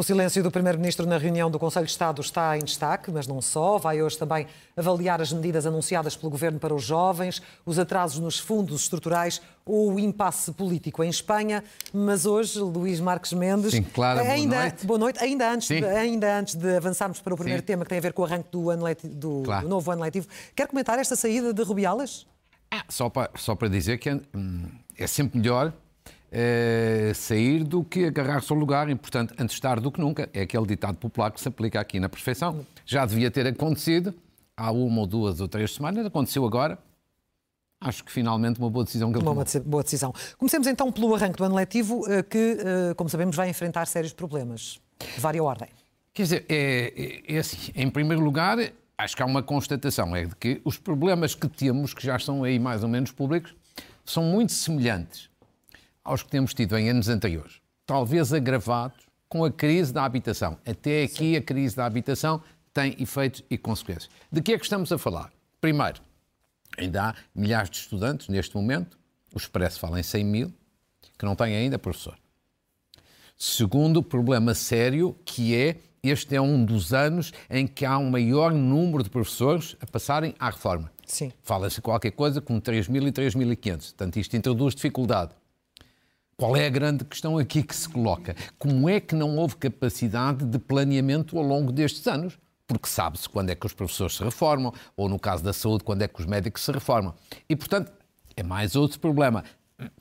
O silêncio do Primeiro-Ministro na reunião do Conselho de Estado está em destaque, mas não só. Vai hoje também avaliar as medidas anunciadas pelo Governo para os jovens, os atrasos nos fundos estruturais ou o impasse político em Espanha. Mas hoje, Luís Marques Mendes. Sim, claro, boa ainda, noite. Boa noite. Ainda antes, de, ainda antes de avançarmos para o primeiro Sim. tema, que tem a ver com o arranque do, ano leti- do- Claro. do novo ano letivo, quer comentar esta saída de Rubiales? Ah, só, para, só para dizer que é, hum, é sempre melhor eh, sair do que agarrar-se ao lugar e, portanto, antes tarde do que nunca. É aquele ditado popular que se aplica aqui na perfeição. Já devia ter acontecido há uma ou duas ou três semanas, aconteceu agora. Acho que finalmente uma boa decisão que ele Uma tomou. boa boa decisão. Comecemos então pelo arranque do ano letivo, eh, que, eh, como sabemos, vai enfrentar sérios problemas de vária ordem. Quer dizer, é, é- é assim, em primeiro lugar, acho que há uma constatação, é de que os problemas que temos, que já são aí mais ou menos públicos, são muito semelhantes aos que temos tido em anos anteriores. Talvez agravados com a crise da habitação. Até aqui a crise da habitação tem efeitos e consequências. De que é que estamos a falar? Primeiro, ainda há milhares de estudantes neste momento, o Expresso fala em 100 mil, que não têm ainda professor. Segundo problema sério, que é este é um dos anos em que há um maior número de professores a passarem à reforma. Sim. Fala-se qualquer coisa como 3.000 e 3.500. Portanto, isto introduz dificuldade. Qual é a grande questão aqui que se coloca? Como é que não houve capacidade de planeamento ao longo destes anos? Porque sabe-se quando é que os professores se reformam, ou no caso da saúde, quando é que os médicos se reformam. E, portanto, é mais outro problema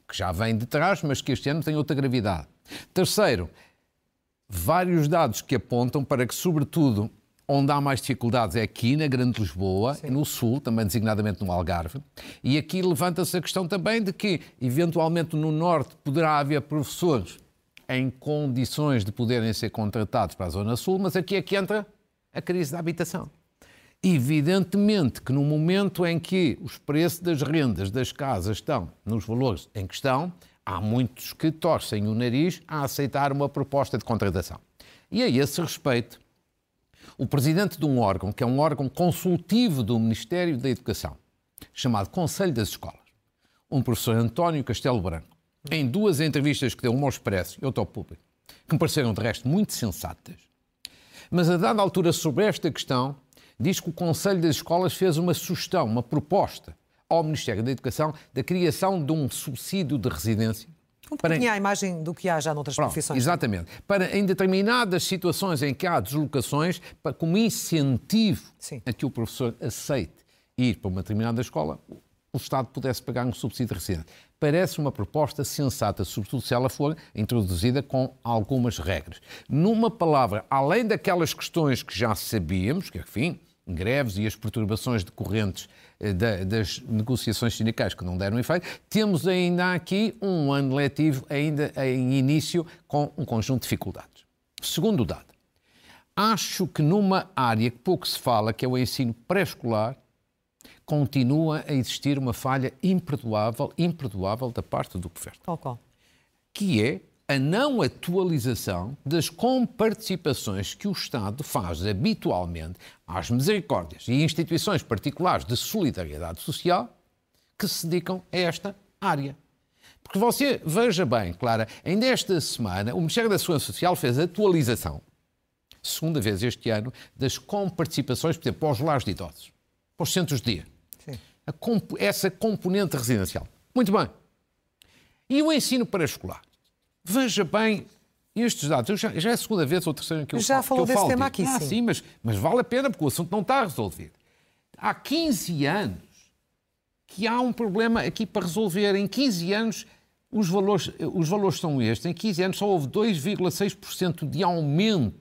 que já vem de trás, mas que este ano tem outra gravidade. Terceiro, vários dados que apontam para que, sobretudo, onde há mais dificuldades é aqui na Grande Lisboa, e no Sul, também designadamente no Algarve, e aqui levanta-se a questão também de que, eventualmente, no Norte poderá haver professores em condições de poderem ser contratados para a Zona Sul, mas aqui é que entra a crise da habitação. Evidentemente que no momento em que os preços das rendas das casas estão nos valores em questão, há muitos que torcem o nariz a aceitar uma proposta de contratação. E a esse respeito, o presidente de um órgão, que é um órgão consultivo do Ministério da Educação, chamado Conselho das Escolas, um professor António Castelo Branco, em duas entrevistas que deu, uma ao Expresso e outra ao Público, que me pareceram de resto muito sensatas, mas a dada altura sobre esta questão, diz que o Conselho das Escolas fez uma sugestão, uma proposta ao Ministério da Educação da criação de um subsídio de residência. Um pouquinho à imagem do que há já noutras Pronto, profissões. Exatamente. Para, em determinadas situações em que há deslocações, para, como incentivo Sim. a que o professor aceite ir para uma determinada escola, o Estado pudesse pagar um subsídio residência. Parece uma proposta sensata, sobretudo se ela for introduzida com algumas regras. Numa palavra, além daquelas questões que já sabíamos, que, enfim, greves e as perturbações decorrentes eh, da- das negociações sindicais que não deram efeito, temos ainda aqui um ano letivo ainda em início com um conjunto de dificuldades. Segundo dado, acho que numa área que pouco se fala, que é o ensino pré-escolar, continua a existir uma falha imperdoável, imperdoável da parte do governo Qual, qual? que é a não atualização das comparticipações que o Estado faz habitualmente às misericórdias e instituições particulares de solidariedade social que se dedicam a esta área. Porque você veja bem, Clara, ainda esta semana o Ministério da Segurança Social fez a atualização, segunda vez este ano, das comparticipações, por exemplo, para os lares de idosos, para os centros de dia. Comp- essa componente residencial. Muito bem. E o ensino pré-escolar? Veja bem estes dados. Já, já é a segunda vez ou terceira que eu Já falo, falou desse falo tema aqui, Ah, sim. sim, mas, mas vale a pena porque o assunto não está resolvido. Há 15 anos que há um problema aqui para resolver. Em 15 anos, os valores, os valores são estes. Em 15 anos só houve 2,6% de aumento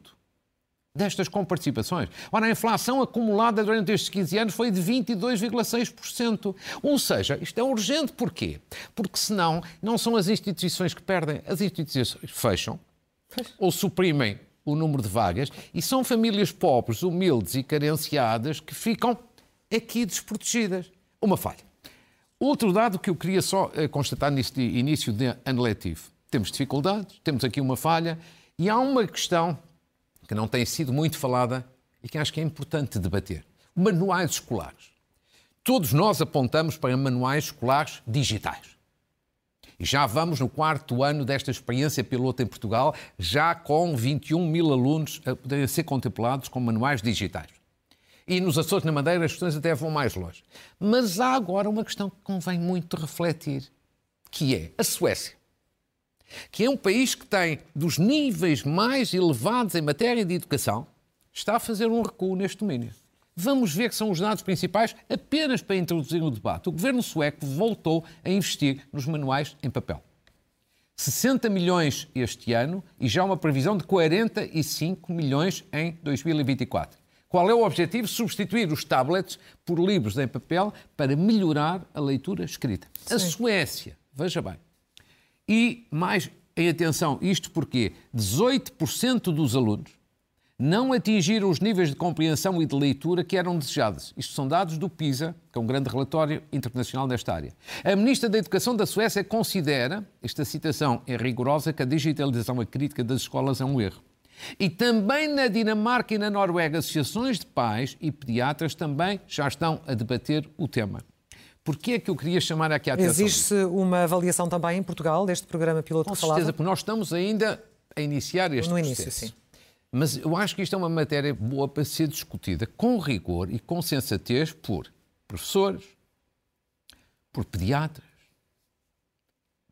destas comparticipações. Ora, a inflação acumulada durante estes 15 anos foi de 22,6%. Ou seja, isto é urgente. Porquê? Porque senão não são as instituições que perdem, as instituições fecham ou suprimem o número de vagas e são famílias pobres, humildes e carenciadas que ficam aqui desprotegidas. Uma falha. Outro dado que eu queria só eh, constatar neste início de ano letivo. Temos dificuldades, temos aqui uma falha e há uma questão que não tem sido muito falada e que acho que é importante debater. Manuais escolares. Todos nós apontamos para manuais escolares digitais. E já vamos no quarto ano desta experiência piloto em Portugal, já com 21 mil alunos a poderem ser contemplados com manuais digitais. E nos Açores, na Madeira, as questões até vão mais longe. Mas há agora uma questão que convém muito refletir, que é a Suécia que é um país que tem dos níveis mais elevados em matéria de educação, está a fazer um recuo neste domínio. Vamos ver que são os dados principais apenas para introduzir o debate. O governo sueco voltou a investir nos manuais em papel. 60 milhões este ano e já uma previsão de 45 milhões em 2024. Qual é o objetivo? Substituir os tablets por livros em papel para melhorar a leitura escrita. Sim. A Suécia, veja bem, e mais em atenção, isto porque 18% dos alunos não atingiram os níveis de compreensão e de leitura que eram desejados. Isto são dados do PISA, que é um grande relatório internacional desta área. A Ministra da Educação da Suécia considera, esta citação é rigorosa, que a digitalização e crítica das escolas é um erro. E também na Dinamarca e na Noruega, associações de pais e pediatras também já estão a debater o tema. Porquê é que eu queria chamar aqui a atenção? Existe uma avaliação também em Portugal deste programa piloto Com que falava? certeza, porque nós estamos ainda a iniciar este no processo. início, sim. Mas eu acho que isto é uma matéria boa para ser discutida com rigor e com sensatez por professores, por pediatras,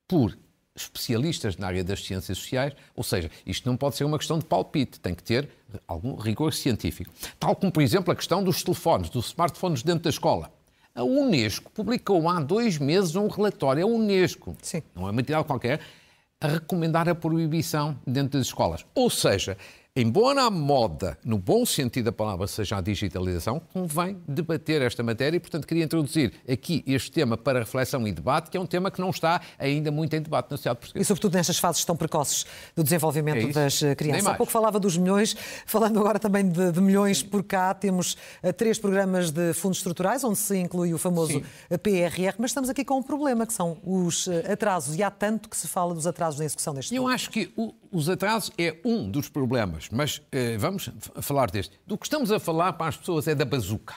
por especialistas na área das ciências sociais, ou seja, isto não pode ser uma questão de palpite, tem que ter algum rigor científico. Tal como, por exemplo, a questão dos telefones, dos smartphones dentro da escola. A Unesco publicou há dois meses um relatório, a Unesco, Sim. não é entidade qualquer, a recomendar a proibição dentro das escolas. Ou seja, embora a moda, no bom sentido da palavra, seja a digitalização, convém debater esta matéria e, portanto, queria introduzir aqui este tema para reflexão e debate, que é um tema que não está ainda muito em debate na sociedade portuguesa. E, sobretudo, nestas fases tão precoces do desenvolvimento É das eh, crianças. Há pouco falava dos milhões, falando agora também de, de, milhões por cá, temos uh, três programas de fundos estruturais, onde se inclui o famoso Sim. Eh, PRR, mas estamos aqui com um problema, que são os uh, atrasos, e há tanto que se fala dos atrasos na execução deste Eu acho que o, os atrasos é um dos problemas, mas eh, vamos falar deste. Do que estamos a falar para as pessoas é da bazuca.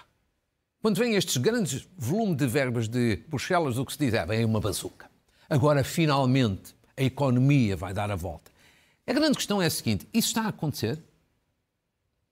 Quando vêm estes grandes volumes de verbas de Bruxelas, o que se diz é, vem uma bazuca. Agora, finalmente, a economia vai dar a volta. A grande questão é a seguinte, isso está a acontecer?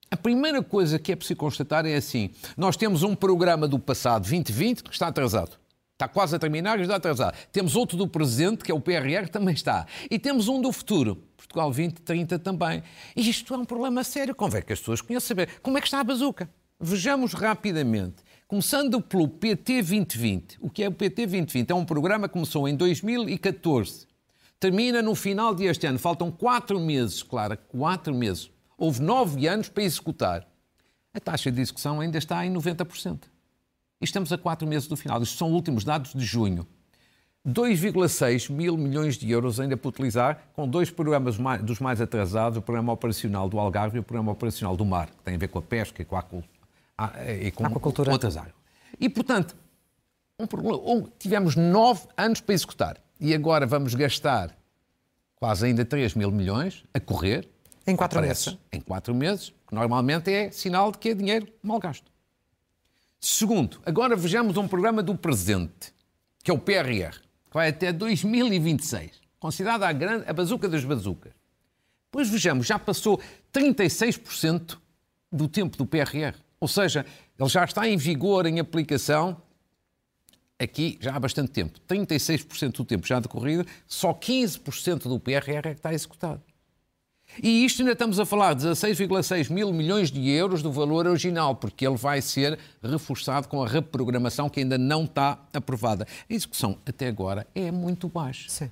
A primeira coisa que é preciso constatar é assim, nós temos um programa do passado 2020 que está atrasado. Está quase a terminar e está atrasado. Temos outro do presente, que é o PRR, que também está. E temos um do futuro, Portugal 2030 também. E isto é um problema sério. Convém que as pessoas conheçam saber como é que está a bazuca. Vejamos rapidamente. Começando pelo PT 2020. O que é o PT 2020? É um programa que começou em 2014. Termina no final deste ano. Faltam quatro meses, Clara, quatro meses. Houve nove anos para executar. A taxa de execução ainda está em 90%. E estamos a quatro meses do final. Estes são os últimos dados de junho. 2,6 mil milhões de euros ainda para utilizar, com dois programas mais, dos mais atrasados, o programa operacional do Algarve e o programa operacional do Mar, que tem a ver com a pesca e com a, e com aquacultura. outras áreas. E, portanto, um, um, tivemos nove anos para executar. E agora vamos gastar quase ainda 3 mil milhões a correr. Em quatro meses. Em quatro meses, que normalmente é sinal de que é dinheiro mal gasto. Segundo, agora vejamos um programa do presente, que é o PRR, que vai até 2026, considerado a, grande, a bazuca das bazucas. Pois vejamos, já passou 36% do tempo do PRR. Ou seja, ele já está em vigor, em aplicação, aqui já há bastante tempo. 36% do tempo já decorrido, só 15% do PRR é que está executado. E isto ainda estamos a falar de 16,6 mil milhões de euros do valor original, porque ele vai ser reforçado com a reprogramação que ainda não está aprovada. A execução até agora é muito baixa. Sim.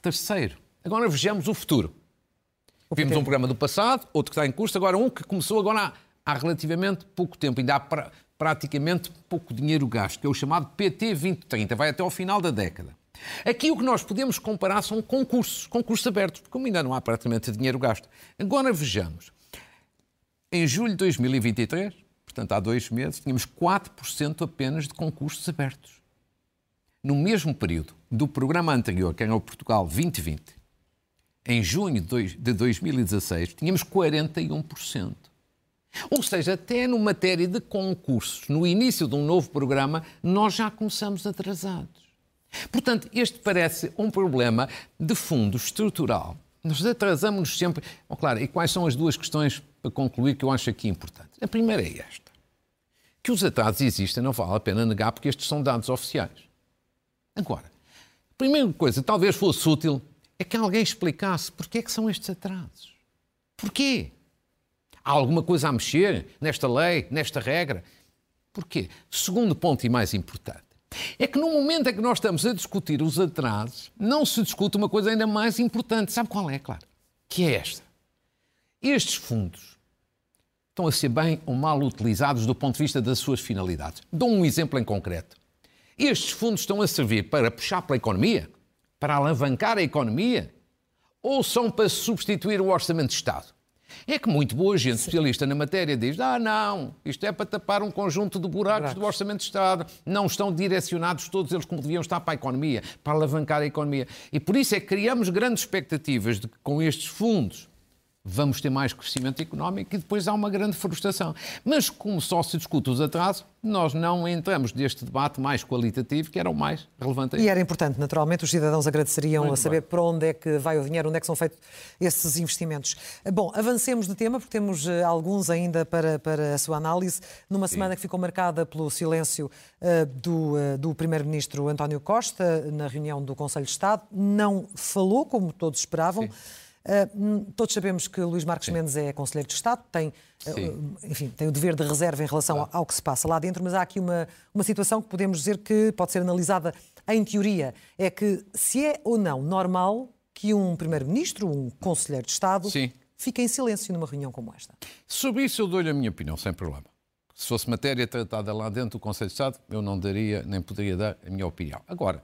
Terceiro, agora vejamos o futuro. Vimos um programa do passado, outro que está em curso, agora um que começou agora há, há relativamente pouco tempo, ainda há pra, praticamente pouco dinheiro gasto, que é o chamado PT 2030, vai até ao final da década. Aqui o que nós podemos comparar são concursos, concursos abertos, porque ainda não há praticamente dinheiro gasto. Agora vejamos. Em julho de 2023, portanto há dois meses, tínhamos 4% apenas de concursos abertos. No mesmo período do programa anterior, que era o Portugal 2020, em junho de 2016, tínhamos 41%. Ou seja, até no matéria de concursos, no início de um novo programa, nós já começamos atrasados. Portanto, este parece um problema de fundo estrutural. Nós atrasamos-nos sempre. Bom, claro, e quais são as duas questões para concluir que eu acho aqui importantes. A primeira é esta. Que os atrasos existem, não vale a pena negar, porque estes são dados oficiais. Agora, a primeira coisa, talvez fosse útil, é que alguém explicasse porquê é que são estes atrasos. Porquê? Há alguma coisa a mexer nesta lei, nesta regra? Porquê? Segundo ponto e mais importante, é que no momento em que nós estamos a discutir os atrasos, não se discute uma coisa ainda mais importante. Sabe qual é, claro? Que é esta. Estes fundos estão a ser bem ou mal utilizados do ponto de vista das suas finalidades. Dou um exemplo em concreto. Estes fundos estão a servir para puxar pela economia? Para alavancar a economia? Ou são para substituir o Orçamento de Estado? É que muito boa gente especialista na matéria diz: ah, não, isto é para tapar um conjunto de buracos, buracos. do Orçamento de Estado. Não estão direcionados todos eles como deviam estar para a economia, para alavancar a economia. E por isso é que criamos grandes expectativas de que com estes fundos vamos ter mais crescimento económico e depois há uma grande frustração. Mas como só se discute os atrasos, nós não entramos neste debate mais qualitativo, que era o mais relevante. E era importante, naturalmente, os cidadãos agradeceriam Muito a saber bem. para onde é que vai o dinheiro, onde é que são feitos esses investimentos. Bom, avancemos de tema, porque temos eh, alguns ainda para, para a sua análise. Numa Sim. semana que ficou marcada pelo silêncio uh, do, uh, do Primeiro-Ministro António Costa na reunião do Conselho de Estado, não falou, como todos esperavam. Sim Uh, todos sabemos que Luís Marques Sim. Mendes é Conselheiro de Estado, tem, uh, enfim, tem o dever de reserva em relação claro. ao, ao, que se passa lá dentro, mas há aqui uma, uma situação que podemos dizer que pode ser analisada em teoria. É que se é ou não normal que um Primeiro-Ministro, um Conselheiro de Estado, Sim. fique em silêncio numa reunião como esta. Sobre isso eu dou-lhe a minha opinião, sem problema. Se fosse matéria tratada lá dentro do Conselho de Estado, eu não daria, nem poderia dar a minha opinião. Agora,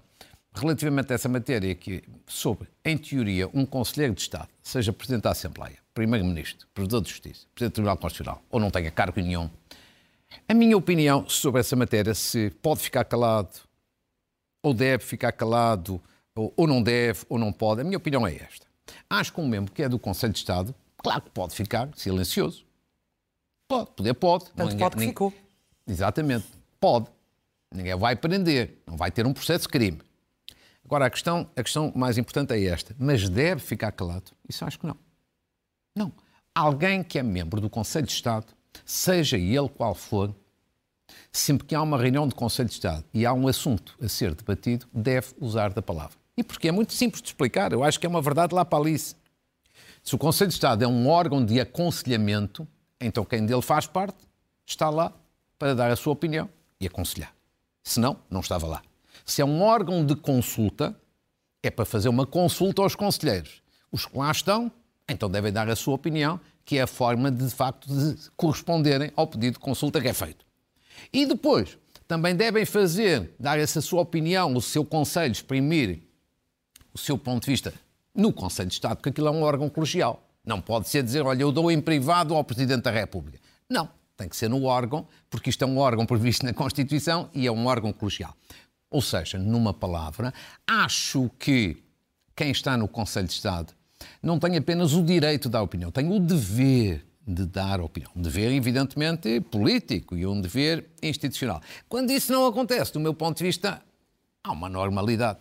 relativamente a essa matéria, que sobre, em teoria, um Conselheiro de Estado, seja Presidente da Assembleia, Primeiro-Ministro, Presidente de Justiça, Presidente do Tribunal Constitucional, ou não tenha cargo nenhum, a minha opinião sobre essa matéria, se pode ficar calado, ou deve ficar calado, ou, ou não deve, ou não pode, a minha opinião é esta. Acho que um membro que é do Conselho de Estado, claro que pode ficar silencioso. Pode, poder pode. Tanto ninguém, pode que ficou. Exatamente, pode. Ninguém vai prender, não vai ter um processo de crime. Agora, a questão, a questão mais importante é esta. Mas deve ficar calado? Isso acho que não. Não. Alguém que é membro do Conselho de Estado, seja ele qual for, sempre que há uma reunião de Conselho de Estado e há um assunto a ser debatido, deve usar da palavra. E porque é muito simples de explicar. Eu acho que é uma verdade lá para Alice. Se o Conselho de Estado é um órgão de aconselhamento, então quem dele faz parte está lá para dar a sua opinião e aconselhar. Se não, não estava lá. Se é um órgão de consulta, é para fazer uma consulta aos conselheiros. Os que lá estão, então devem dar a sua opinião, que é a forma de, de facto, de corresponderem ao pedido de consulta que é feito. E depois, também devem fazer, dar essa sua opinião, o seu conselho, exprimir o seu ponto de vista no Conselho de Estado, porque aquilo é um órgão colegial. Não pode ser dizer, olha, eu dou em privado ao Presidente da República. Não, tem que ser no órgão, porque isto é um órgão previsto na Constituição e é um órgão colegial. Ou seja, numa palavra, acho que quem está no Conselho de Estado não tem apenas o direito de dar opinião, tem o dever de dar opinião. Um dever, evidentemente, político e um dever institucional. Quando isso não acontece, do meu ponto de vista, há uma normalidade.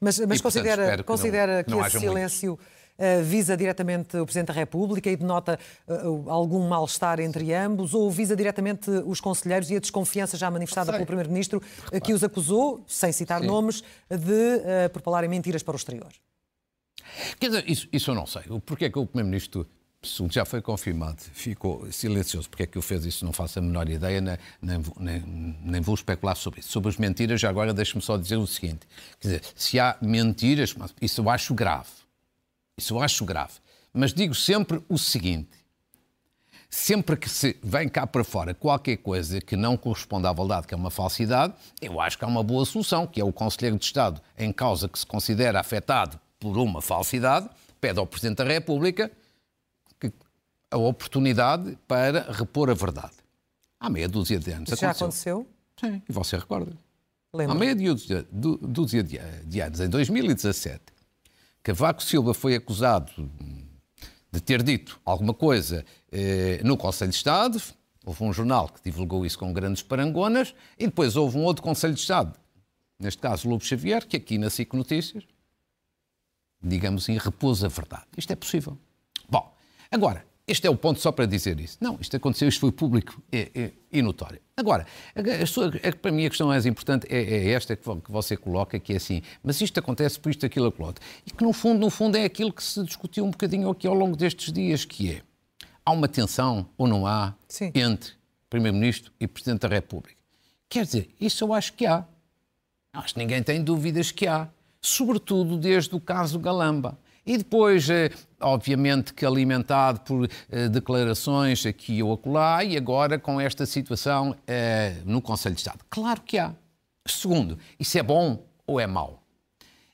Mas, mas e, portanto, considera, considera que, não, que, esse silêncio. Muito visa diretamente o Presidente da República e denota eh, algum mal-estar entre ambos, ou visa diretamente os conselheiros e a desconfiança já manifestada pelo Primeiro-Ministro, eh, que os acusou, sem citar Sim. nomes, de propalarem mentiras para o exterior? Quer dizer, isso, isso eu não sei. Porquê é que o Primeiro-Ministro segundo já foi confirmado, ficou silencioso. Porque é que o fez isso? Não faço a menor ideia, nem, nem, nem, vou especular sobre isso. Sobre as mentiras, já agora deixe-me só dizer o seguinte: quer dizer, se há mentiras, isso eu acho grave. Isso eu acho grave. Mas digo sempre o seguinte: sempre que se vem cá para fora qualquer coisa que não corresponde à verdade, que é uma falsidade, eu acho que há uma boa solução, que é o Conselheiro de Estado, em causa que se considera afetado por uma falsidade, pede ao Presidente da República a oportunidade para repor a verdade. Há meia dúzia de anos. Isso já aconteceu? Sim, e você recorda. Lembra. Há meia dúzia, dúzia de, de anos, em 2017, Cavaco Silva foi acusado de ter dito alguma coisa eh, no Conselho de Estado. Houve um jornal que divulgou isso com grandes parangonas, e depois houve um outro Conselho de Estado, neste caso Lobo Xavier, que aqui na SIC Notícias, digamos assim, repôs a verdade. Isto é possível. Bom, agora, este é o ponto só para dizer isso. Não, isto aconteceu, isto foi público e, e, e notório. Agora, a, sua, a, para mim a questão mais importante é, é esta que, que, você coloca, que é assim, mas isto acontece por isto, aquilo, aquilo outro. E que no fundo, no fundo é aquilo que se discutiu um bocadinho aqui ao longo destes dias, que é, há uma tensão ou não há Sim. entre Primeiro-Ministro e Presidente da República. Quer dizer, isso eu acho que há. Acho que ninguém tem dúvidas que há. Sobretudo desde o caso Galamba. E depois, eh, obviamente, que alimentado por eh, declarações aqui ou acolá, e agora com esta situação eh, no Conselho de Estado. Claro que há. Segundo, isso é bom ou é mau?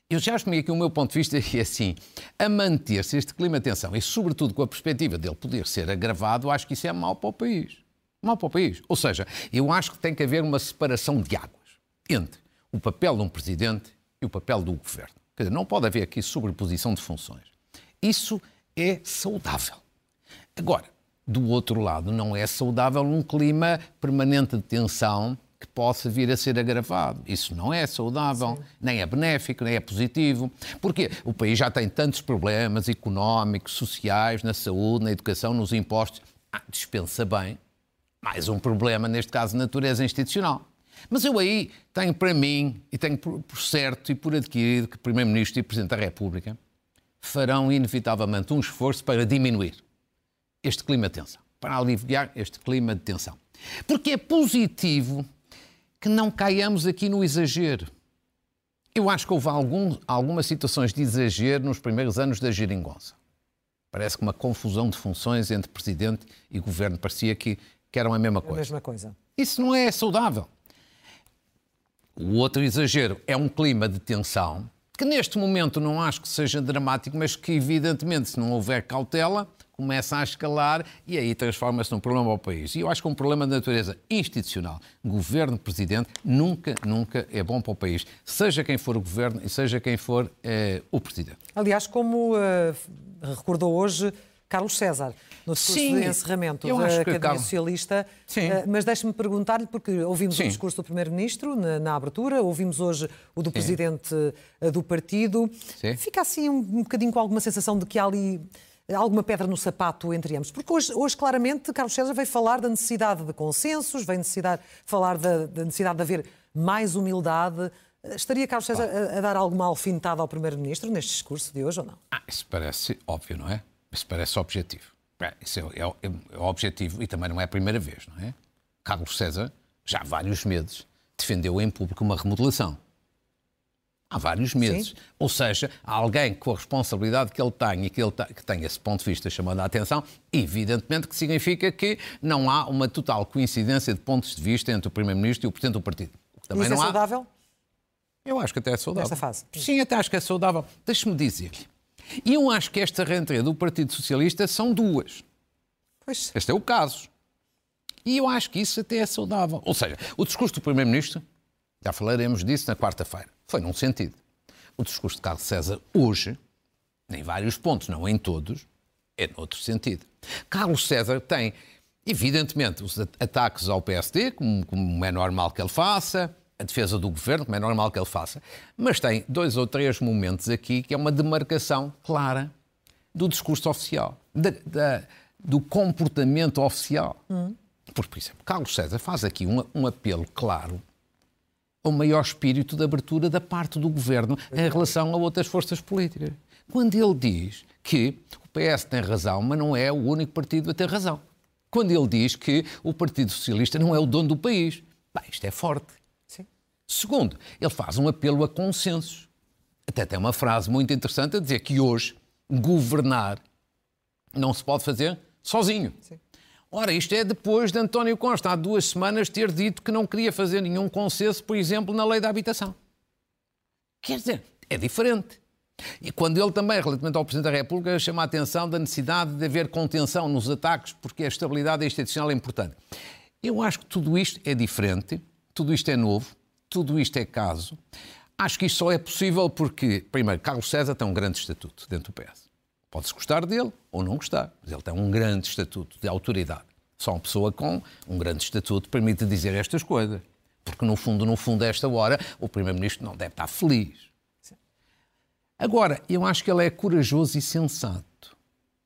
Eu já assumi aqui o meu ponto de vista e é assim, a manter-se este clima de tensão e sobretudo com a perspectiva dele poder ser agravado, acho que isso é mau para o país. Mau para o país. Ou seja, eu acho que tem que haver uma separação de águas entre o papel de um presidente e o papel do governo. Quer dizer, não pode haver aqui sobreposição de funções. Isso é saudável. Agora, do outro lado, não é saudável um clima permanente de tensão que possa vir a ser agravado. Isso não é saudável, Sim. nem é benéfico, nem é positivo. Porque o país já tem tantos problemas económicos, sociais, na saúde, na educação, nos impostos. Ah, dispensa bem mais um problema, neste caso, de natureza institucional. Mas eu aí tenho para mim, e tenho por, certo e por adquirido, que Primeiro-Ministro e Presidente da República farão inevitavelmente um esforço para diminuir este clima de tensão, para aliviar este clima de tensão. Porque é positivo que não caiamos aqui no exagero. Eu acho que houve algum, algumas situações de exagero nos primeiros anos da geringonça. Parece que uma confusão de funções entre Presidente e Governo parecia que, que eram a mesma coisa. A mesma coisa. Isso não é saudável. O outro exagero é um clima de tensão, que neste momento não acho que seja dramático, mas que, evidentemente, se não houver cautela, começa a escalar e aí transforma-se num problema ao país. E eu acho que um problema de natureza institucional, governo, presidente, nunca, nunca é bom para o país, seja quem for o governo e seja quem for eh, o presidente. Aliás, como uh, recordou hoje Carlos César, no discurso Sim, de encerramento da Academia. Socialista. Sim. Uh, mas deixe-me perguntar-lhe, porque ouvimos Sim. o discurso do Primeiro-Ministro na, na, abertura, ouvimos hoje o do Sim. Presidente uh, do partido. Fica assim um, um bocadinho com alguma sensação de que há ali alguma pedra no sapato entre ambos? Porque hoje, hoje, claramente, Carlos César veio falar da necessidade de consensos, veio necessidade, falar da, da necessidade de haver mais humildade. Estaria Carlos César a, a dar alguma alfinetada ao Primeiro-Ministro neste discurso de hoje ou não? Ah, isso parece óbvio, não é? Isso parece objetivo. Isso é, é, é, é objetivo e também não é a primeira vez, não é? Carlos César, já há vários meses, defendeu em público uma remodelação. Há vários meses. Sim. Ou seja, há alguém com a responsabilidade que ele tem e que, ele que tem esse ponto de vista chamando a atenção, evidentemente que significa que não há uma total coincidência de pontos de vista entre o Primeiro-Ministro e o Presidente do Partido. Também Isso é não é saudável? Eu acho que até é saudável. Nesta fase? Sim, até acho que é saudável. Deixe-me dizer-lhe. E eu acho que esta rentrée do Partido Socialista são duas. Pois. Este é o caso. E eu acho que isso até é saudável. Ou seja, o discurso do Primeiro-Ministro, já falaremos disso na quarta-feira, foi num sentido. O discurso de Carlos César hoje, em vários pontos, não em todos, é noutro sentido. Carlos César tem, evidentemente, os ataques ao PSD, como, como é normal que ele faça, a defesa do governo, como é normal que ele faça, mas tem dois ou três momentos aqui que é uma demarcação clara do discurso oficial, da, da, do comportamento oficial. Hum. Por, por exemplo, Carlos César faz aqui um, um apelo claro ao maior espírito de abertura da parte do governo em relação a outras forças políticas. Quando ele diz que o PS tem razão, mas não é o único partido a ter razão. Quando ele diz que o Partido Socialista não é o dono do país. Bem, isto é forte. Segundo, ele faz um apelo a consensos. Até tem uma frase muito interessante a dizer que hoje governar não se pode fazer sozinho. Sim. Ora, isto é depois de António Costa, há duas semanas, ter dito que não queria fazer nenhum consenso, por exemplo, na lei da habitação. Quer dizer, é diferente. E quando ele também, relativamente ao Presidente da República, chama a atenção da necessidade de haver contenção nos ataques, porque a estabilidade institucional é importante. Eu acho que tudo isto é diferente, tudo isto é novo, tudo isto é caso. Acho que isto só é possível porque, primeiro, Carlos César tem um grande estatuto dentro do PS. Pode-se gostar dele ou não gostar, mas ele tem um grande estatuto de autoridade. Só uma pessoa com um grande estatuto permite dizer estas coisas. Porque, no fundo, no fundo, a esta hora, o Primeiro-Ministro não deve estar feliz. Agora, eu acho que ele é corajoso e sensato,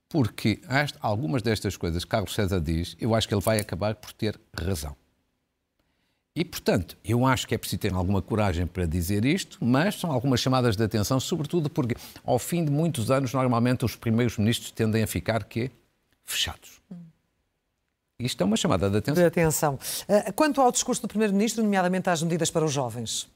porque algumas destas coisas que Carlos César diz, eu acho que ele vai acabar por ter razão. E, portanto, eu acho que é preciso ter alguma coragem para dizer isto, mas são algumas chamadas de atenção, sobretudo porque, ao fim de muitos anos, normalmente os primeiros ministros tendem a ficar quê? fechados. Isto é uma chamada de atenção. De atenção. Eh, quanto ao discurso do Primeiro-Ministro, nomeadamente às medidas para os jovens?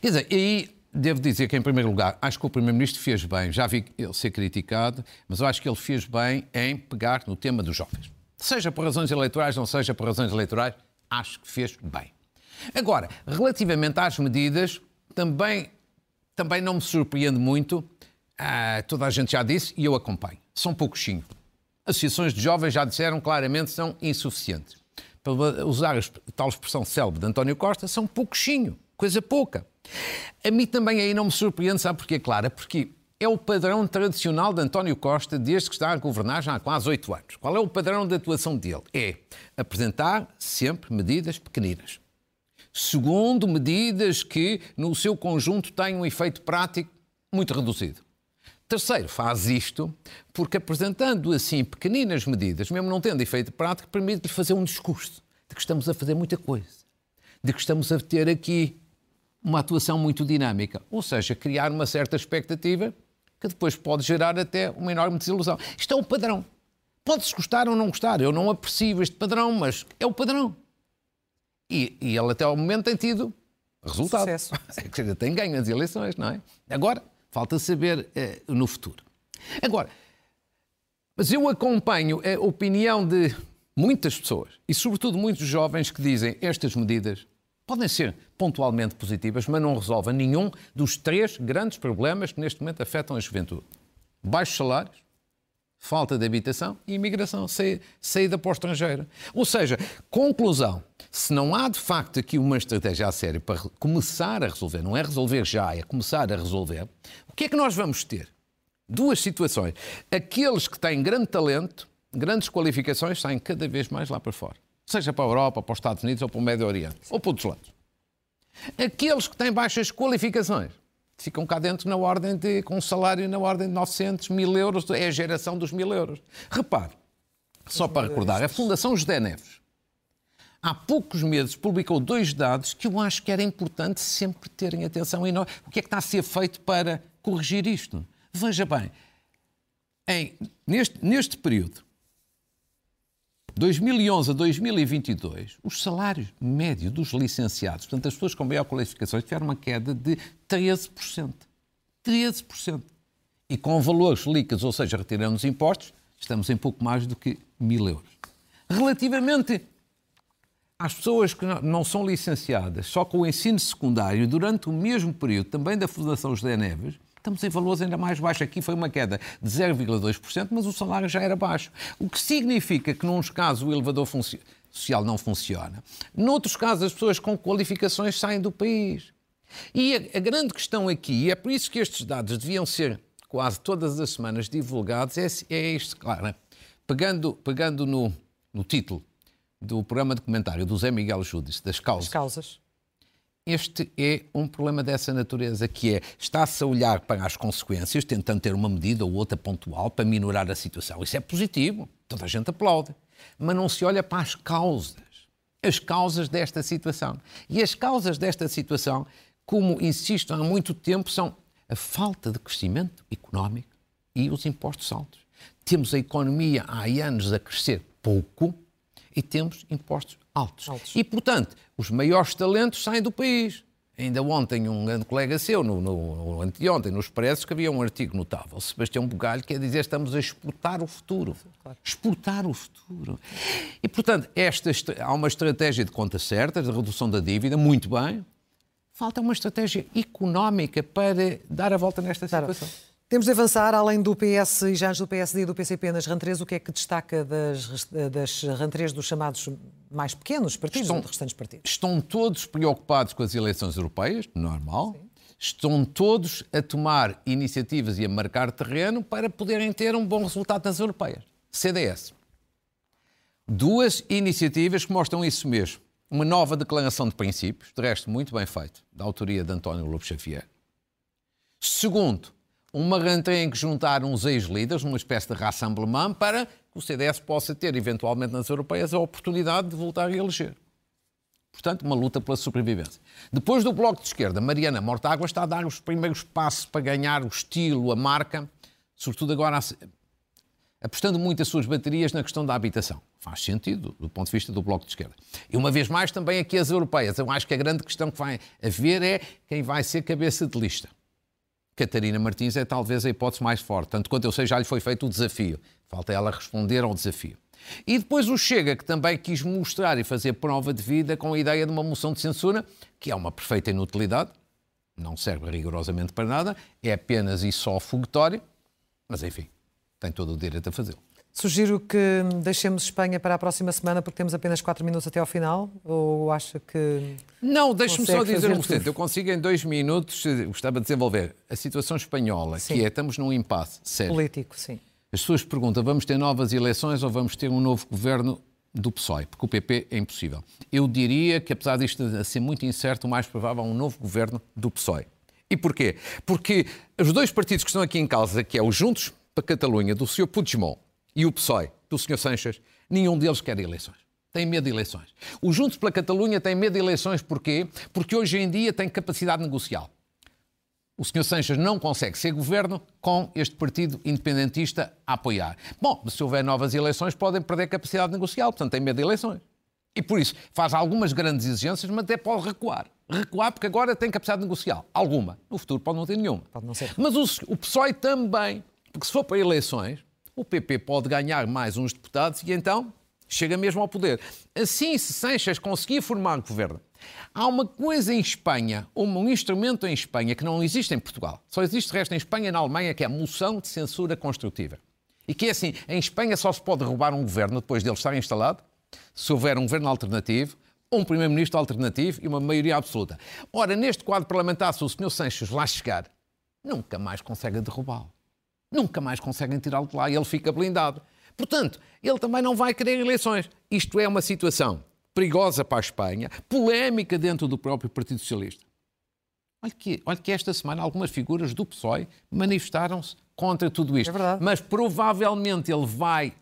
Quer dizer, aí Devo dizer que, em primeiro lugar, acho que o Primeiro-Ministro fez bem. Já vi ele ser criticado, mas eu acho que ele fez bem em pegar no tema dos jovens. Seja por razões eleitorais, não seja por razões eleitorais, acho que fez bem. Agora, relativamente às medidas, também, também não me surpreende muito. Ah, toda a gente já disse e eu acompanho. São pouquinho. Associações de jovens já disseram claramente são insuficientes. Para usar a tal expressão célebre de António Costa, são pouquinho, coisa pouca. A mim também aí não me surpreende, sabe porquê, Clara? Porque é o padrão tradicional de António Costa desde que está a governar já há quase oito anos. Qual é o padrão de atuação dele? É apresentar sempre medidas pequeninas. Segundo, medidas que, no seu conjunto, têm um efeito prático muito reduzido. Terceiro, faz isto porque apresentando assim pequeninas medidas, mesmo não tendo efeito prático, permite-lhe fazer um discurso de que estamos a fazer muita coisa, de que estamos a ter aqui uma atuação muito dinâmica, ou seja, criar uma certa expectativa que depois pode gerar até uma enorme desilusão. Isto é o padrão. Pode-se gostar ou não gostar, eu não aprecio este padrão, mas é o padrão. E, e ele até ao momento tem tido resultado. Sucesso. tem ganho nas eleições, não é? Agora, falta saber eh, no futuro. Agora, mas eu acompanho a opinião de muitas pessoas, e sobretudo muitos jovens que dizem estas medidas podem ser pontualmente positivas, mas não resolvem nenhum dos três grandes problemas que neste momento afetam a juventude: baixos salários, falta de habitação e imigração, saída para o estrangeiro. Ou seja, conclusão: se não há de facto aqui uma estratégia a sério para começar a resolver, não é resolver já, é começar a resolver, o que é que nós vamos ter? Duas situações. Aqueles que têm grande talento, grandes qualificações, saem cada vez mais lá para fora seja para a Europa, para os Estados Unidos ou para o Médio Oriente, ou para outros lados. Aqueles que têm baixas qualificações ficam cá dentro na ordem de, com um salário na ordem de 900 mil euros, é a geração dos mil euros. Repare, só para recordar, a Fundação José Neves, há poucos meses publicou dois dados que eu acho que era importante sempre terem atenção. E nós, o que é que está a ser feito para corrigir isto? Veja bem, em, neste, neste período, 2011 a 2022, os salários médios dos licenciados, portanto, as pessoas com maior qualificação, tiveram uma queda de 13%. 13%. E com valores líquidos, ou seja, retirando os impostos, estamos em pouco mais do que mil euros. Relativamente às pessoas que não são licenciadas, só com o ensino secundário, durante o mesmo período, também da Fundação José Neves, estamos em valores ainda mais baixos. Aqui foi uma queda de 0,2%, mas o salário já era baixo. O que significa que, num casos, o elevador social não funciona. Noutros casos, as pessoas com qualificações saem do país. E a, a grande questão aqui, e é por isso que estes dados deviam ser quase todas as semanas divulgados, é, é este, claro. Pegando, pegando no, no título do programa de comentário do Zé Miguel Júdice, das causas. As causas este é um problema dessa natureza, que é, está-se a olhar para as consequências, tentando ter uma medida ou outra pontual para minorar a situação. Isso é positivo, toda a gente aplaude. Mas não se olha para as causas, as causas desta situação. E as causas desta situação, como insisto há muito tempo, são a falta de crescimento económico e os impostos altos. Temos a economia há anos a crescer pouco e temos impostos altos. altos. E, portanto, os maiores talentos saem do país. Ainda ontem, um grande colega seu, no, no, anteontem, no Expresso, escrevia um artigo notável. Sebastião Bugalho quer dizer estamos a exportar o futuro. Exportar o futuro. E, portanto, esta, há uma estratégia de contas certas, de redução da dívida, muito bem. Falta uma estratégia económica para dar a volta nesta situação. Temos de avançar, além do PS e já do PSD e do PCP nas rentrées, o que é que destaca das, das rentrées dos chamados mais pequenos partidos, estão, restantes partidos? Estão todos preocupados com as eleições europeias, normal. Sim. Estão todos a tomar iniciativas e a marcar terreno para poderem ter um bom resultado nas europeias. CDS. Duas iniciativas que mostram isso mesmo. Uma nova declaração de princípios, de resto muito bem feito, da autoria de António Lobo Xavier. Segundo, uma rentrée em que juntar uns ex-líderes, uma espécie de rassemblement, para que o CDS possa ter, eventualmente nas europeias, a oportunidade de voltar a eleger. Portanto, uma luta pela sobrevivência. Depois do Bloco de Esquerda, Mariana Mortágua está a dar os primeiros passos para ganhar o estilo, a marca, sobretudo agora apostando muito as suas baterias na questão da habitação. Faz sentido, do ponto de vista do Bloco de Esquerda. E uma vez mais, também aqui as europeias. Eu acho que a grande questão que vai haver é quem vai ser cabeça de lista. Catarina Martins é talvez a hipótese mais forte. Tanto quanto eu sei, já lhe foi feito o desafio. Falta ela responder ao desafio. E depois o Chega, que também quis mostrar e fazer prova de vida com a ideia de uma moção de censura, que é uma perfeita inutilidade, não serve rigorosamente para nada, é apenas e só foguetório, mas enfim, tem todo o direito a fazê-lo. Sugiro que deixemos Espanha para a próxima semana porque temos apenas 4 minutos até ao final? Ou acha que. Não, deixe-me só dizer um. Eu consigo em dois minutos, eh, gostava de desenvolver a situação espanhola, sim. que é estamos num impasse sério. Político, sim. As pessoas perguntam: vamos ter novas eleições ou vamos ter um novo governo do PSOE? Porque o PP é impossível. Eu diria que, apesar disto ser muito incerto, o mais provável é um novo governo do PSOE. E porquê? Porque os dois partidos que estão aqui em causa, que é o Juntos para a Catalunha, do Sr. Puigdemont, e o PSOE, do Sr. Sanches, nenhum deles quer eleições. Tem medo de eleições. O Juntos pela Catalunha tem medo de eleições porquê? Porque hoje em dia tem capacidade negocial. O Sr. Sanches não consegue ser governo com este partido independentista a apoiar. Bom, se houver novas eleições, podem perder capacidade negocial, portanto tem medo de eleições. E por isso faz algumas grandes exigências, mas até pode recuar. Recuar porque agora tem capacidade negocial. Alguma. No futuro pode não ter nenhuma. Pode não. Mas o, o PSOE também, porque se for para eleições, o PP pode ganhar mais uns deputados e então chega mesmo ao poder. Assim, se Sanches conseguir formar governo, há uma coisa em Espanha, um instrumento em Espanha que não existe em Portugal, só existe resto em Espanha e na Alemanha, que é a moção de censura construtiva. E que é assim, em Espanha só se pode derrubar um governo depois dele estar instalado, se houver um governo alternativo, um primeiro-ministro alternativo e uma maioria absoluta. Ora, neste quadro parlamentar, se o Sr. Sanches lá chegar, nunca mais consegue derrubá-lo nunca mais conseguem tirá-lo de lá e ele fica blindado. Portanto, ele também não vai querer eleições. Isto é uma situação perigosa para a Espanha, polémica dentro do próprio Partido Socialista. Olha que, olha que esta semana algumas figuras do PSOE manifestaram-se contra tudo isto. É Mas provavelmente ele vai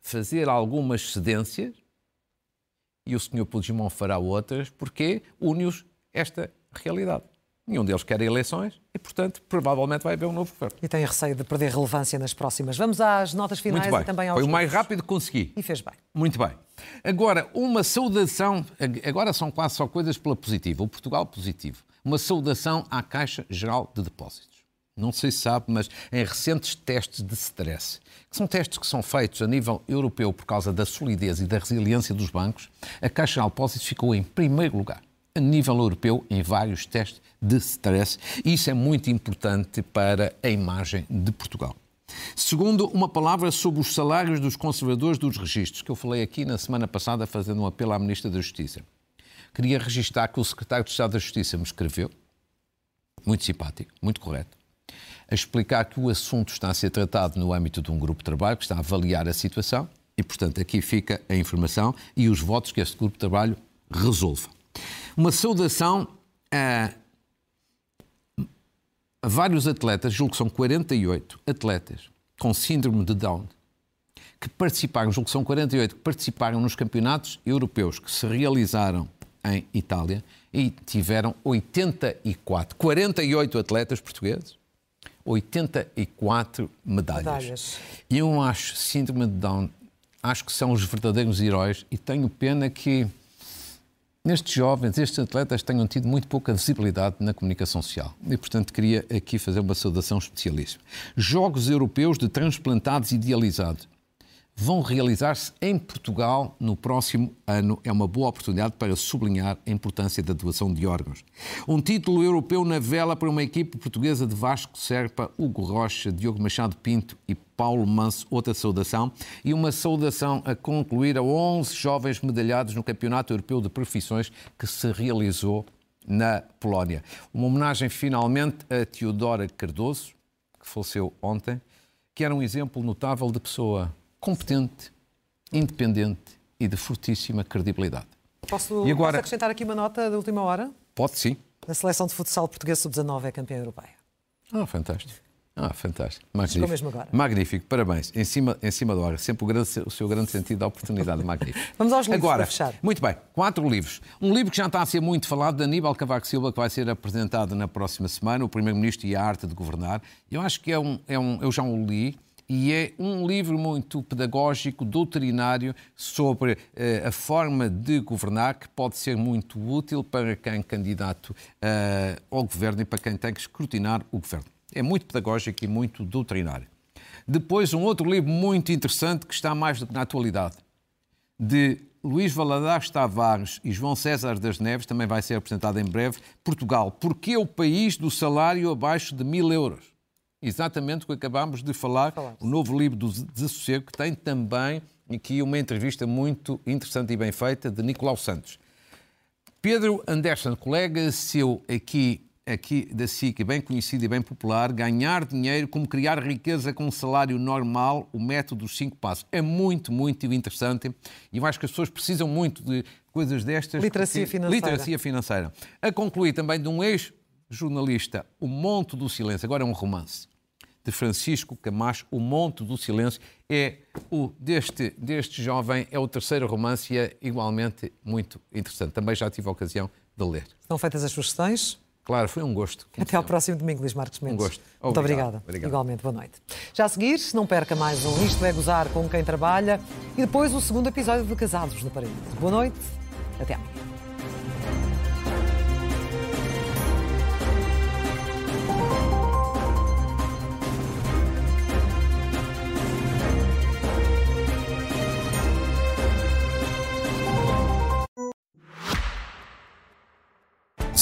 fazer algumas cedências e o Sr. Puigdemont fará outras porque une-os esta realidade. Nenhum deles quer eleições e, portanto, provavelmente vai haver um novo governo. E tem receio de perder relevância nas próximas. Vamos às notas finais e também aos. Foi o mais rápido que consegui. E fez bem. Muito bem. Agora, uma saudação. Agora são quase só coisas pela positiva. O Portugal positivo. Uma saudação à Caixa Geral de Depósitos. Não sei se sabe, mas em recentes testes de stress, que são testes que são feitos a nível europeu por causa da solidez e da resiliência dos bancos, a Caixa Geral de Depósitos ficou em primeiro lugar a nível europeu em vários testes de stress. Isso é muito importante para a imagem de Portugal. Segundo, uma palavra sobre os salários dos conservadores dos registros, que eu falei aqui na semana passada fazendo um apelo à Ministra da Justiça. Queria registrar que o Secretário de Estado da Justiça me escreveu, muito simpático, muito correto, a explicar que o assunto está a ser tratado no âmbito de um grupo de trabalho que está a avaliar a situação e, portanto, aqui fica a informação e os votos que este grupo de trabalho resolva. Uma saudação a, a vários atletas, julgo que são 48 atletas com síndrome de Down, que participaram, julgo que são 48, que participaram nos campeonatos europeus que se realizaram em Itália e tiveram 84, 48 atletas portugueses, 84 medalhas. medalhas. E eu acho, síndrome de Down, acho que são os verdadeiros heróis e tenho pena que estes jovens, estes atletas tenham tido muito pouca visibilidade na comunicação social. E, portanto, queria aqui fazer uma saudação especialíssima. Jogos Europeus de Transplantados Idealizados vão realizar-se em Portugal no próximo ano. É uma boa oportunidade para sublinhar a importância da doação de órgãos. Um título europeu na vela para uma equipe portuguesa de Vasco Serpa, Hugo Rocha, Diogo Machado Pinto e Paulo Manso, outra saudação. E uma saudação a concluir a 11 jovens medalhados no Campeonato Europeu de Profissões que se realizou na Polónia. Uma homenagem finalmente a Teodora Cardoso, que faleceu ontem, que era um exemplo notável de pessoa competente, independente e de fortíssima credibilidade. Posso, e agora, posso acrescentar aqui uma nota da última hora? Pode sim. A seleção de futsal português sub-19 é campeã europeia. Ah, fantástico. Ah, fantástico. Magnífico. mesmo agora. Magnífico, parabéns. Em cima, em cima da hora. Sempre o, grande, o seu grande sentido da oportunidade. Magnífico. Vamos aos livros agora, para fechar. Muito bem, quatro livros. Um livro que já está a ser muito falado, de Aníbal Cavaco Silva, que vai ser apresentado na próxima semana, O Primeiro-Ministro e a Arte de Governar. Eu acho que é um, é um. Eu já o li e é um livro muito pedagógico, doutrinário, sobre eh, a forma de governar que pode ser muito útil para quem é candidato eh, ao governo e para quem tem que escrutinar o governo. É muito pedagógico e muito doutrinário. Depois, um outro livro muito interessante que está mais do que na atualidade, de Luís Valadares Tavares e João César das Neves, também vai ser apresentado em breve. Portugal, porquê o país do salário abaixo de mil euros? Exatamente o que acabámos de falar, o novo livro do Desassossego, que tem também aqui uma entrevista muito interessante e bem feita de Nicolau Santos. Pedro Anderson, colega seu aqui, aqui da SIC, bem conhecido e bem popular, ganhar dinheiro, como criar riqueza com um salário normal, o método dos cinco passos. É muito, muito interessante e eu acho que as pessoas precisam muito de coisas destas. Literacia financeira. Literacia financeira. A concluir também de um ex-jornalista, O Monte do Silêncio, agora é um romance de Francisco Camacho, O Monte do Silêncio, é o deste, deste jovem, é o terceiro romance e é igualmente muito interessante. Também já tive a ocasião de ler. Estão feitas as sugestões? Claro, foi um gosto. Até ao próximo domingo, Luís Marcos Mendes. Um gosto. Muito obrigada. Obrigado. Igualmente, boa noite. Já a seguir, não perca mais um Isto é Gozar com quem trabalha e depois o segundo episódio de Casados no Paraíso. Boa noite, até amanhã.